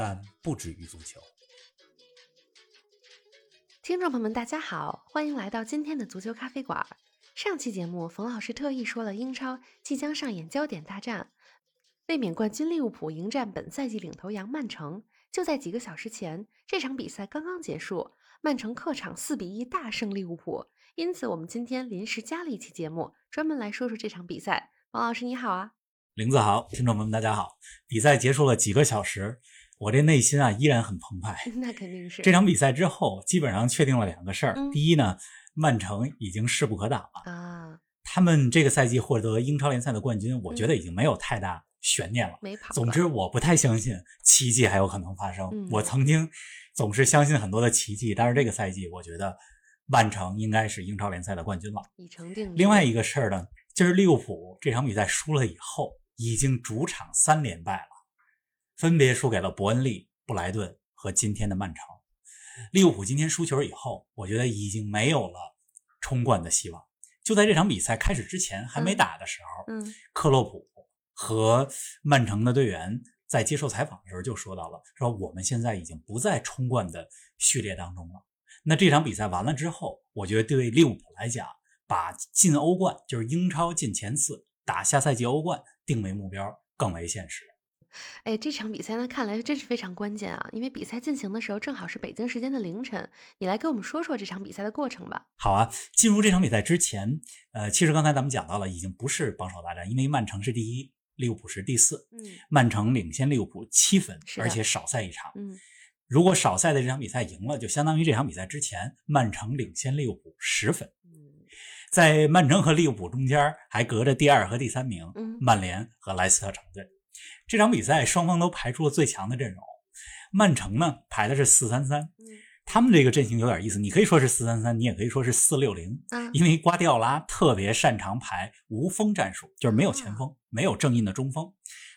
但不止于足球。听众朋友们，大家好，欢迎来到今天的足球咖啡馆。上期节目，冯老师特意说了英超即将上演焦点大战，卫冕冠军利物浦迎战本赛季领头羊曼城。就在几个小时前，这场比赛刚刚结束，曼城客场四比一大胜利物浦。因此，我们今天临时加了一期节目，专门来说说这场比赛。王老师你好啊，林子豪，听众朋友们大家好。比赛结束了几个小时。我这内心啊依然很澎湃。那肯定是这场比赛之后，基本上确定了两个事儿。第一呢，曼城已经势不可挡了啊。他们这个赛季获得英超联赛的冠军，我觉得已经没有太大悬念了。没跑。总之，我不太相信奇迹还有可能发生。我曾经总是相信很多的奇迹，但是这个赛季，我觉得曼城应该是英超联赛的冠军了，已成定另外一个事儿呢，就是利物浦这场比赛输了以后，已经主场三连败了。分别输给了伯恩利、布莱顿和今天的曼城。利物浦今天输球以后，我觉得已经没有了冲冠的希望。就在这场比赛开始之前，还没打的时候，嗯，克洛普和曼城的队员在接受采访的时候就说到了，说我们现在已经不在冲冠的序列当中了。那这场比赛完了之后，我觉得对利物浦来讲，把进欧冠，就是英超进前四，打下赛季欧冠定为目标更为现实。哎，这场比赛呢，看来真是非常关键啊！因为比赛进行的时候正好是北京时间的凌晨，你来给我们说说这场比赛的过程吧。好啊，进入这场比赛之前，呃，其实刚才咱们讲到了，已经不是榜首大战，因为曼城是第一，利物浦是第四。嗯，曼城领先利物浦七分，而且少赛一场。嗯，如果少赛的这场比赛赢了，就相当于这场比赛之前曼城领先利物浦十分。嗯，在曼城和利物浦中间还隔着第二和第三名，曼联和莱斯特城队。这场比赛双方都排出了最强的阵容，曼城呢排的是四三三，他们这个阵型有点意思，你可以说是四三三，你也可以说是四六零，因为瓜迪奥拉特别擅长排无锋战术，就是没有前锋，没有正印的中锋，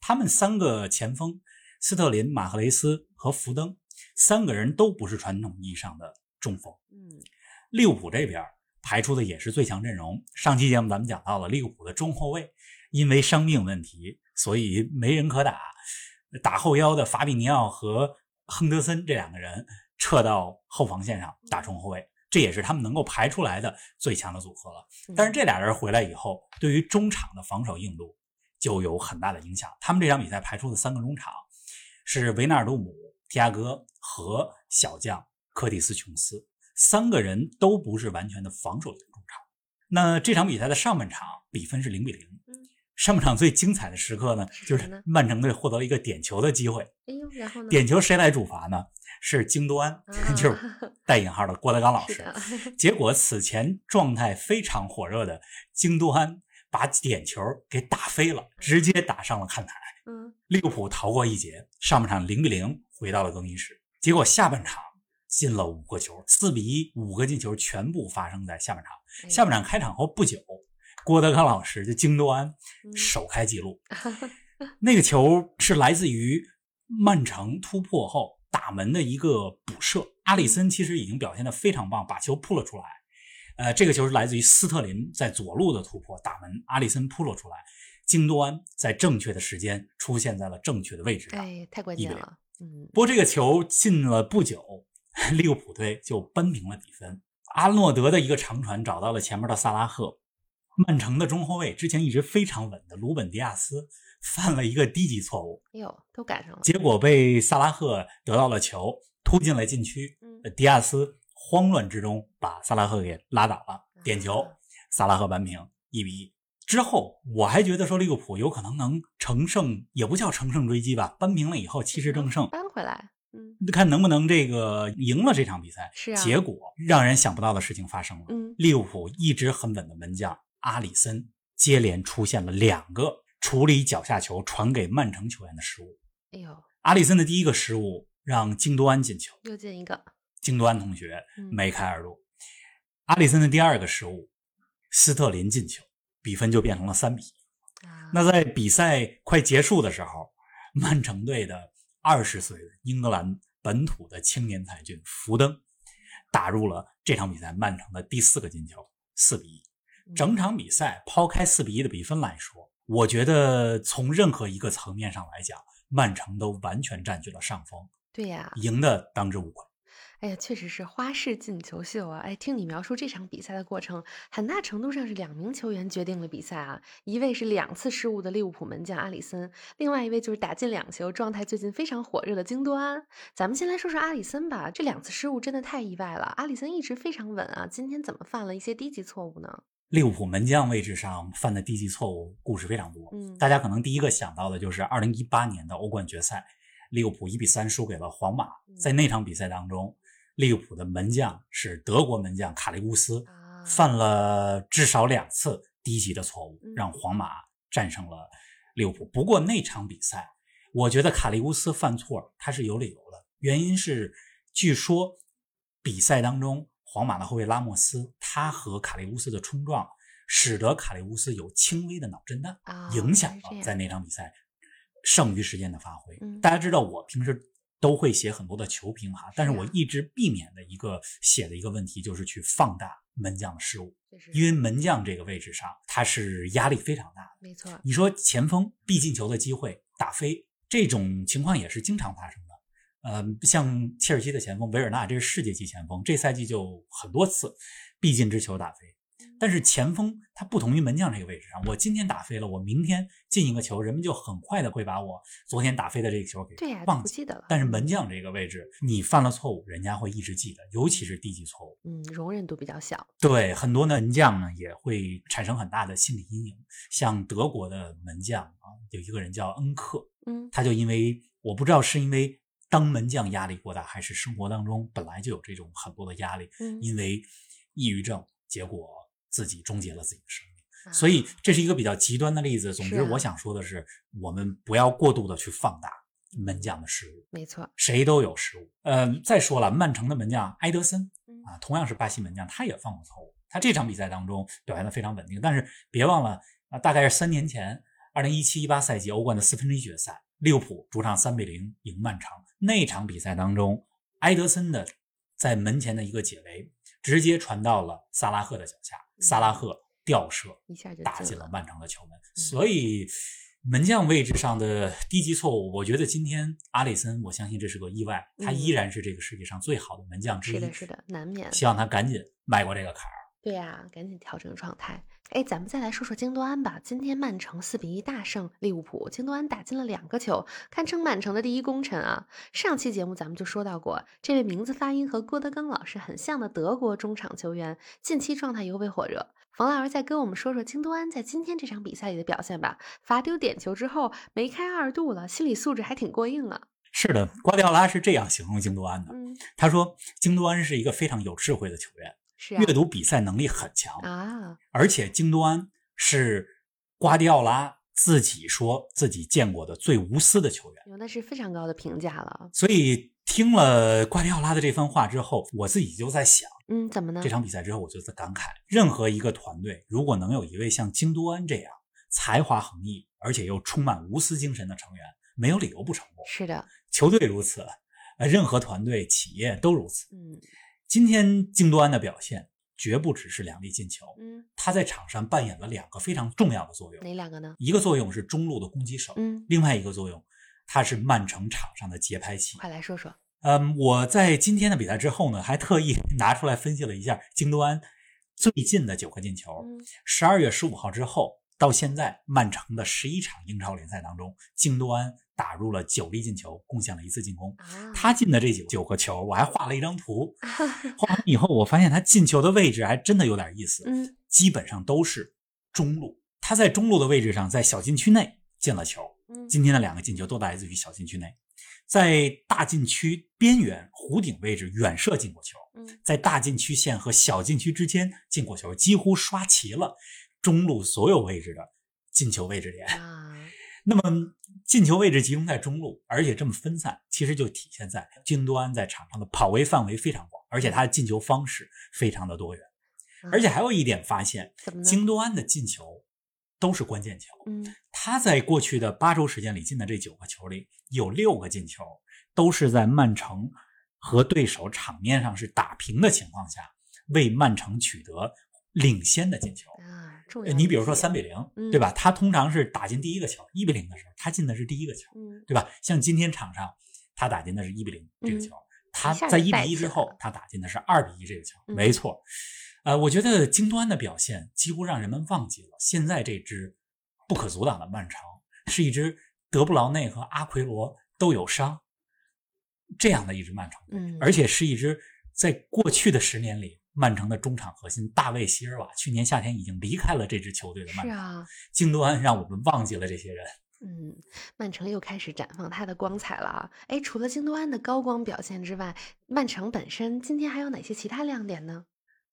他们三个前锋斯特林、马赫雷斯和福登三个人都不是传统意义上的中锋。嗯，利物浦这边排出的也是最强阵容，上期节目咱们讲到了利物浦的中后卫因为伤病问题。所以没人可打，打后腰的法比尼奥和亨德森这两个人撤到后防线上打中后卫，这也是他们能够排出来的最强的组合了。但是这俩人回来以后，对于中场的防守硬度就有很大的影响。他们这场比赛排出的三个中场是维纳尔杜姆、提亚戈和小将科蒂斯·琼斯，三个人都不是完全的防守型中场。那这场比赛的上半场比分是零比零。上半场最精彩的时刻呢，就是曼城队获得了一个点球的机会。哎呦，然后呢？点球谁来主罚呢？是京多安，就是带引号的郭德纲老师。结果此前状态非常火热的京多安把点球给打飞了，直接打上了看台。嗯，利物浦逃过一劫，上半场零比零回到了更衣室。结果下半场进了五个球，四比一，五个进球全部发生在下半场。下半场开场后不久。郭德纲老师就京多安首开纪录，那个球是来自于曼城突破后打门的一个补射。阿里森其实已经表现的非常棒，把球扑了出来。呃，这个球是来自于斯特林在左路的突破打门，阿里森扑了出来，京多安在正确的时间出现在了正确的位置上，哎，太关键了。嗯，不过这个球进了不久，利物浦队就扳平了比分。阿诺德的一个长传找到了前面的萨拉赫。曼城的中后卫之前一直非常稳的鲁本·迪亚斯犯了一个低级错误，哎呦，都赶上了，结果被萨拉赫得到了球，突进了禁区。嗯，迪亚斯慌乱之中把萨拉赫给拉倒了，点球，萨拉赫扳平一比一。之后我还觉得说利物浦有可能能乘胜，也不叫乘胜追击吧，扳平了以后气势正盛，扳回来，嗯，看能不能这个赢了这场比赛。是啊，结果让人想不到的事情发生了，嗯，利物浦一直很稳的门将。阿里森接连出现了两个处理脚下球传给曼城球员的失误。哎呦，阿里森的第一个失误让京多安进球，又进一个。京多安同学梅开二度。阿里森的第二个失误，斯特林进球，比分就变成了三比一。那在比赛快结束的时候，曼城队的二十岁的英格兰本土的青年才俊福登打入了这场比赛曼城的第四个进球，四比一。整场比赛抛开四比一的比分来说，我觉得从任何一个层面上来讲，曼城都完全占据了上风。对呀，赢的当之无愧。哎呀，确实是花式进球秀啊！哎，听你描述这场比赛的过程，很大程度上是两名球员决定了比赛啊。一位是两次失误的利物浦门将阿里森，另外一位就是打进两球、状态最近非常火热的京多安。咱们先来说说阿里森吧，这两次失误真的太意外了。阿里森一直非常稳啊，今天怎么犯了一些低级错误呢？利物浦门将位置上犯的低级错误故事非常多，嗯，大家可能第一个想到的就是二零一八年的欧冠决赛，利物浦一比三输给了皇马，在那场比赛当中。利物浦的门将是德国门将卡利乌斯，犯了至少两次低级的错误，让皇马战胜了利物浦。不过那场比赛，我觉得卡利乌斯犯错他是有理由的，原因是据说比赛当中皇马的后卫拉莫斯他和卡利乌斯的冲撞，使得卡利乌斯有轻微的脑震荡，影响了在那场比赛剩余时间的发挥。大家知道我平时。都会写很多的球评哈，但是我一直避免的一个写的一个问题就是去放大门将的失误，因为门将这个位置上他是压力非常大的。没错，你说前锋必进球的机会打飞这种情况也是经常发生的。呃，像切尔西的前锋维尔纳，这是世界级前锋，这赛季就很多次必进之球打飞。但是前锋他不同于门将这个位置上，我今天打飞了，我明天进一个球，人们就很快的会把我昨天打飞的这个球给忘记得了。但是门将这个位置，你犯了错误，人家会一直记得，尤其是低级错误，嗯，容忍度比较小。对，很多门将呢也会产生很大的心理阴影。像德国的门将啊，有一个人叫恩克，嗯，他就因为我不知道是因为当门将压力过大，还是生活当中本来就有这种很多的压力，嗯，因为抑郁症，结果。自己终结了自己的生命，所以这是一个比较极端的例子。总之，我想说的是，我们不要过度的去放大门将的失误。没错，谁都有失误。呃，再说了，曼城的门将埃德森啊，同样是巴西门将，他也犯过错误。他这场比赛当中表现的非常稳定，但是别忘了啊，大概是三年前，二零一七一八赛季欧冠的四分之一决赛，利物浦主场三比零赢曼城那场比赛当中，埃德森的在门前的一个解围，直接传到了萨拉赫的脚下。萨拉赫吊射，一下就打进了曼城的球门。所以门将位置上的低级错误，我觉得今天阿里森，我相信这是个意外，他依然是这个世界上最好的门将之一。是的，是的，难免。希望他赶紧迈过这个坎儿。对呀，赶紧调整状态。哎，咱们再来说说京多安吧。今天曼城四比一大胜利物浦，京多安打进了两个球，堪称曼城的第一功臣啊。上期节目咱们就说到过，这位名字发音和郭德纲老师很像的德国中场球员，近期状态尤为火热。冯老师再跟我们说说京多安在今天这场比赛里的表现吧。罚丢点球之后梅开二度了，心理素质还挺过硬啊。是的，瓜迪奥拉是这样形容京多安的，他说京多安是一个非常有智慧的球员。阅读比赛能力很强啊，而且京多安是瓜迪奥拉自己说自己见过的最无私的球员，那是非常高的评价了。所以听了瓜迪奥拉的这番话之后，我自己就在想，嗯，怎么呢？这场比赛之后，我就在感慨，任何一个团队如果能有一位像京多安这样才华横溢，而且又充满无私精神的成员，没有理由不成功。是的，球队如此，呃，任何团队企业都如此。嗯。今天京多安的表现绝不只是两粒进球，嗯，他在场上扮演了两个非常重要的作用，哪两个呢？一个作用是中路的攻击手，嗯，另外一个作用，他是曼城场上的节拍器。快来说说。嗯，我在今天的比赛之后呢，还特意 拿出来分析了一下京多安最近的九个进球。十二月十五号之后到现在，曼城的十一场英超联赛当中，京多安。打入了九粒进球，贡献了一次进攻。他进的这九九个球，我还画了一张图。画完以后，我发现他进球的位置还真的有点意思。嗯，基本上都是中路。他在中路的位置上，在小禁区内进了球。今天的两个进球都来自于小禁区内，在大禁区边缘弧顶位置远射进过球。在大禁区线和小禁区之间进过球，几乎刷齐了中路所有位置的进球位置点。那么。进球位置集中在中路，而且这么分散，其实就体现在京多安在场上的跑位范围非常广，而且他的进球方式非常的多元。而且还有一点发现，京多安的进球都是关键球。嗯，他在过去的八周时间里进的这九个球里，有六个进球都是在曼城和对手场面上是打平的情况下，为曼城取得领先的进球。啊，你比如说三比零，对吧？他通常是打进第一个球，一比零的时候，他进的是第一个球，对吧？像今天场上，他打进的是一比零这个球，他在一比一之后，他打进的是二比一这个球，没错。呃，我觉得京端的表现几乎让人们忘记了，现在这支不可阻挡的曼城是一支德布劳内和阿奎罗都有伤这样的一支曼城，嗯，而且是一支在过去的十年里，曼城的中场核心大卫席尔瓦去年夏天已经离开了这支球队的曼城，是啊，京多安让我们忘记了这些人，嗯，曼城又开始绽放它的光彩了啊！哎，除了京多安的高光表现之外，曼城本身今天还有哪些其他亮点呢？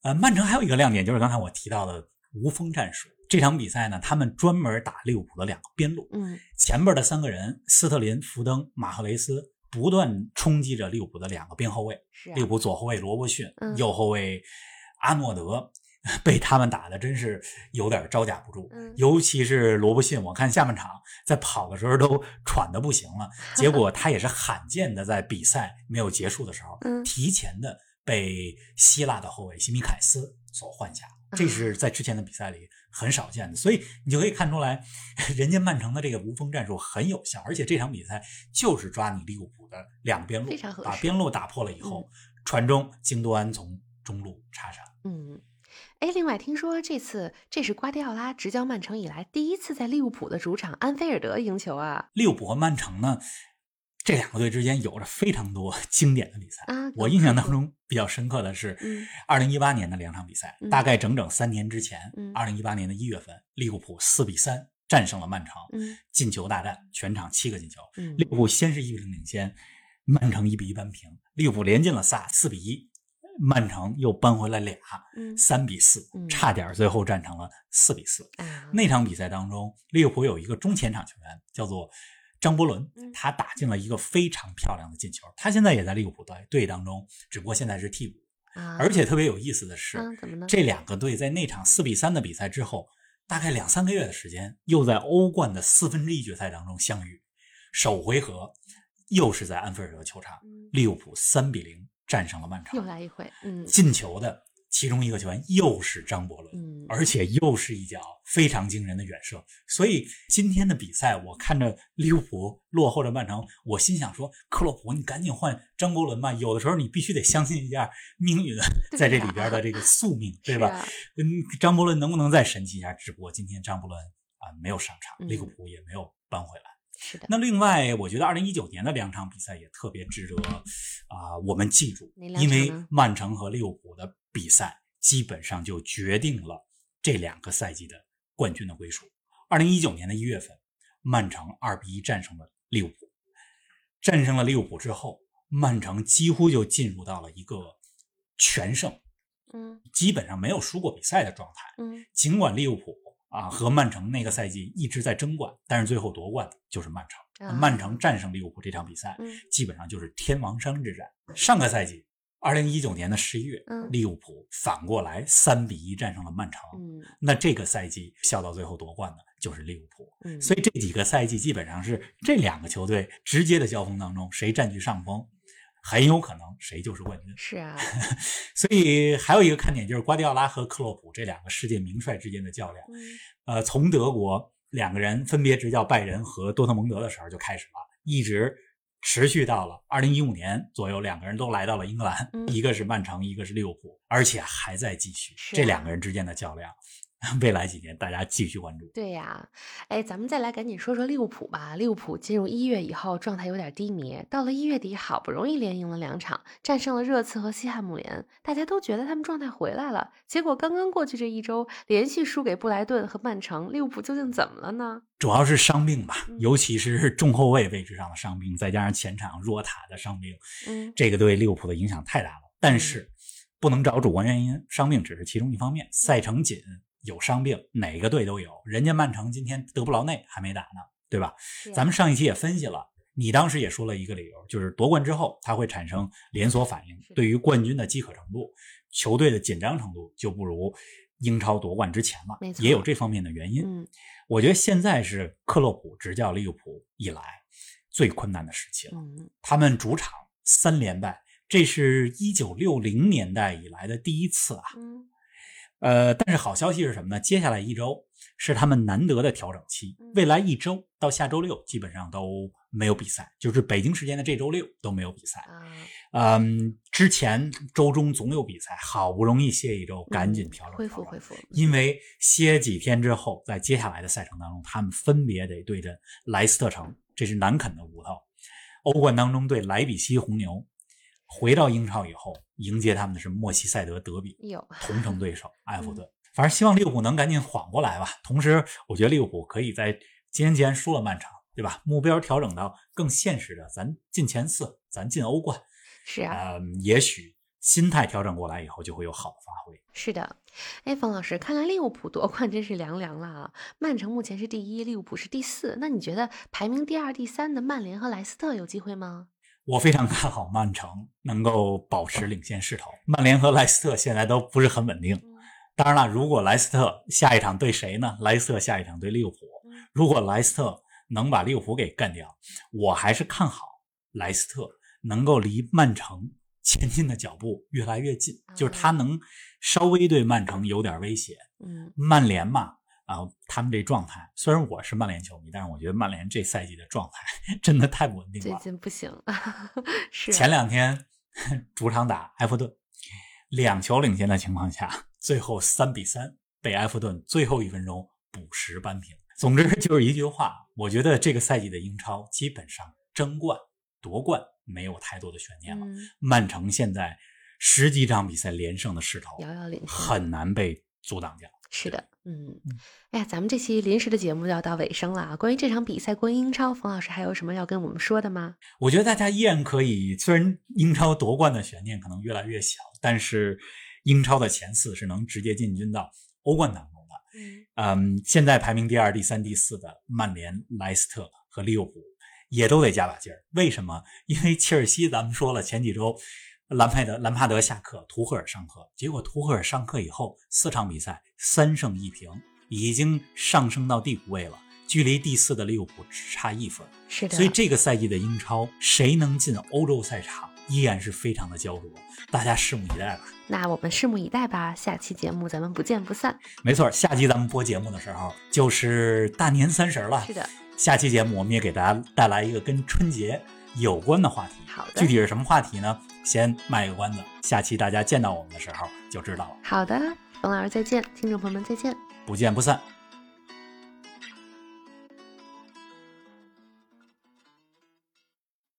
呃，曼城还有一个亮点，就是刚才我提到的无锋战术。这场比赛呢，他们专门打利物浦的两个边路，嗯，前边的三个人斯特林、福登、马赫雷斯不断冲击着利物浦的两个边后卫。利物浦左后卫罗伯逊，右后卫阿诺德，被他们打的真是有点招架不住。尤其是罗伯逊，我看下半场在跑的时候都喘的不行了。结果他也是罕见的在比赛没有结束的时候，提前的。被希腊的后卫西米凯斯所换下，这是在之前的比赛里很少见的，所以你就可以看出来，人家曼城的这个无锋战术很有效，而且这场比赛就是抓你利物浦的两边路，把边路打破了以后，传中，京多安从中路插上。嗯，哎，另外听说这次这是瓜迪奥拉执教曼城以来第一次在利物浦的主场安菲尔德赢球啊！利物浦和曼城呢？这两个队之间有着非常多 经典的比赛。啊，我印象当中比较深刻的是，二零一八年的两场比赛，大概整整三年之前，二零一八年的一月份，利物浦四比三战胜了曼城，进球大战，全场七个进球。利物浦先是一比零领先，曼城一比一扳平，利物浦连进了仨，四比一，曼城又扳回来俩，三比四，差点最后战成了四比四。那场比赛当中，利物浦有一个中前场球员叫做。张伯伦，他打进了一个非常漂亮的进球。他现在也在利物浦队队当中，只不过现在是替补。而且特别有意思的是，这两个队在那场四比三的比赛之后，大概两三个月的时间，又在欧冠的四分之一决赛当中相遇。首回合又是在安菲尔德球场，利物浦三比零战胜了曼城。又来一回，嗯，进球的。其中一个球员又是张伯伦，嗯，而且又是一脚非常惊人的远射。所以今天的比赛，我看着利物浦落后着曼城，我心想说：克洛普，你赶紧换张伯伦吧！有的时候你必须得相信一下命运在这里边的这个宿命，对吧？嗯，张伯伦能不能再神奇一下？只不过今天张伯伦啊没有上场，利物浦也没有扳回来。是的。那另外，我觉得二零一九年的两场比赛也特别值得啊我们记住，因为曼城和利物浦的。比赛基本上就决定了这两个赛季的冠军的归属。二零一九年的一月份，曼城二比一战胜了利物浦。战胜了利物浦之后，曼城几乎就进入到了一个全胜，嗯，基本上没有输过比赛的状态。嗯，尽管利物浦啊和曼城那个赛季一直在争冠，但是最后夺冠的就是曼城。曼城战胜利物浦这场比赛，基本上就是天王山之战。上个赛季。二零一九年的十一月，利物浦反过来三比一战胜了曼城。那这个赛季笑到最后夺冠的就是利物浦。所以这几个赛季基本上是这两个球队直接的交锋当中，谁占据上风，很有可能谁就是冠军。是啊，所以还有一个看点就是瓜迪奥拉和克洛普这两个世界名帅之间的较量。呃，从德国两个人分别执教拜仁和多特蒙德的时候就开始了，一直。持续到了二零一五年左右，两个人都来到了英格兰，一个是曼城，一个是利物浦，而且还在继续这两个人之间的较量。未来几年，大家继续关注。对呀，哎，咱们再来赶紧说说利物浦吧。利物浦进入一月以后，状态有点低迷，到了一月底，好不容易连赢了两场，战胜了热刺和西汉姆联，大家都觉得他们状态回来了。结果刚刚过去这一周，连续输给布莱顿和曼城，利物浦究竟怎么了呢？主要是伤病吧，尤其是中后卫位置上的伤病，再加上前场若塔的伤病，嗯，这个对利物浦的影响太大了。但是不能找主观原因，伤病只是其中一方面，赛程紧。有伤病，哪个队都有。人家曼城今天德布劳内还没打呢，对吧？咱们上一期也分析了，你当时也说了一个理由，就是夺冠之后它会产生连锁反应，对于冠军的饥渴程度、球队的紧张程度就不如英超夺冠之前了，也有这方面的原因。嗯，我觉得现在是克洛普执教利物浦以来最困难的时期了。嗯，他们主场三连败，这是一九六零年代以来的第一次啊。嗯，呃，但是好消息是什么呢？接下来一周。是他们难得的调整期，未来一周到下周六基本上都没有比赛，就是北京时间的这周六都没有比赛。嗯，之前周中总有比赛，好不容易歇一周，赶紧调整恢复恢复。因为歇几天之后，在接下来的赛程当中，他们分别得对阵莱斯特城，这是难啃的骨头；欧冠当中对莱比锡红牛，回到英超以后迎接他们的是莫西塞德德比，同城对手埃弗顿。反正希望利物浦能赶紧缓过来吧。同时，我觉得利物浦可以在今天既然输了曼城，对吧？目标调整到更现实的，咱进前四，咱进欧冠。是啊，嗯，也许心态调整过来以后，就会有好的发挥。是的，哎，冯老师，看来利物浦夺冠真是凉凉了啊！曼城目前是第一，利物浦是第四。那你觉得排名第二、第三的曼联和莱斯特有机会吗？我非常看好曼城能够保持领先势头，曼联和莱斯特现在都不是很稳定。当然了，如果莱斯特下一场对谁呢？莱斯特下一场对利物浦。如果莱斯特能把利物浦给干掉，我还是看好莱斯特能够离曼城前进的脚步越来越近，就是他能稍微对曼城有点威胁。嗯，曼联嘛，啊，他们这状态，虽然我是曼联球迷，但是我觉得曼联这赛季的状态 真的太不稳定了。最近不行，是前两天 主场打埃弗顿，两球领先的情况下。最后三比三被埃弗顿最后一分钟补时扳平。总之就是一句话，我觉得这个赛季的英超基本上争冠夺冠没有太多的悬念了。曼城现在十几场比赛连胜的势头遥遥领先，很难被阻挡掉。是的，嗯，哎呀，咱们这期临时的节目就要到尾声了啊。关于这场比赛，关于英超，冯老师还有什么要跟我们说的吗？我觉得大家依然可以，虽然英超夺冠的悬念可能越来越小，但是。英超的前四是能直接进军到欧冠当中的。嗯，现在排名第二、第三、第四的曼联、莱斯特和利物浦也都得加把劲儿。为什么？因为切尔西，咱们说了，前几周兰帕德、兰帕德下课，图赫尔上课，结果图赫尔上课以后四场比赛三胜一平，已经上升到第五位了，距离第四的利物浦只差一分。是的。所以这个赛季的英超，谁能进欧洲赛场？依然是非常的焦灼，大家拭目以待吧。那我们拭目以待吧，下期节目咱们不见不散。没错，下期咱们播节目的时候就是大年三十了。是的，下期节目我们也给大家带来一个跟春节有关的话题。好的，具体是什么话题呢？先卖个关子，下期大家见到我们的时候就知道了。好的，冯老师再见，听众朋友们再见，不见不散。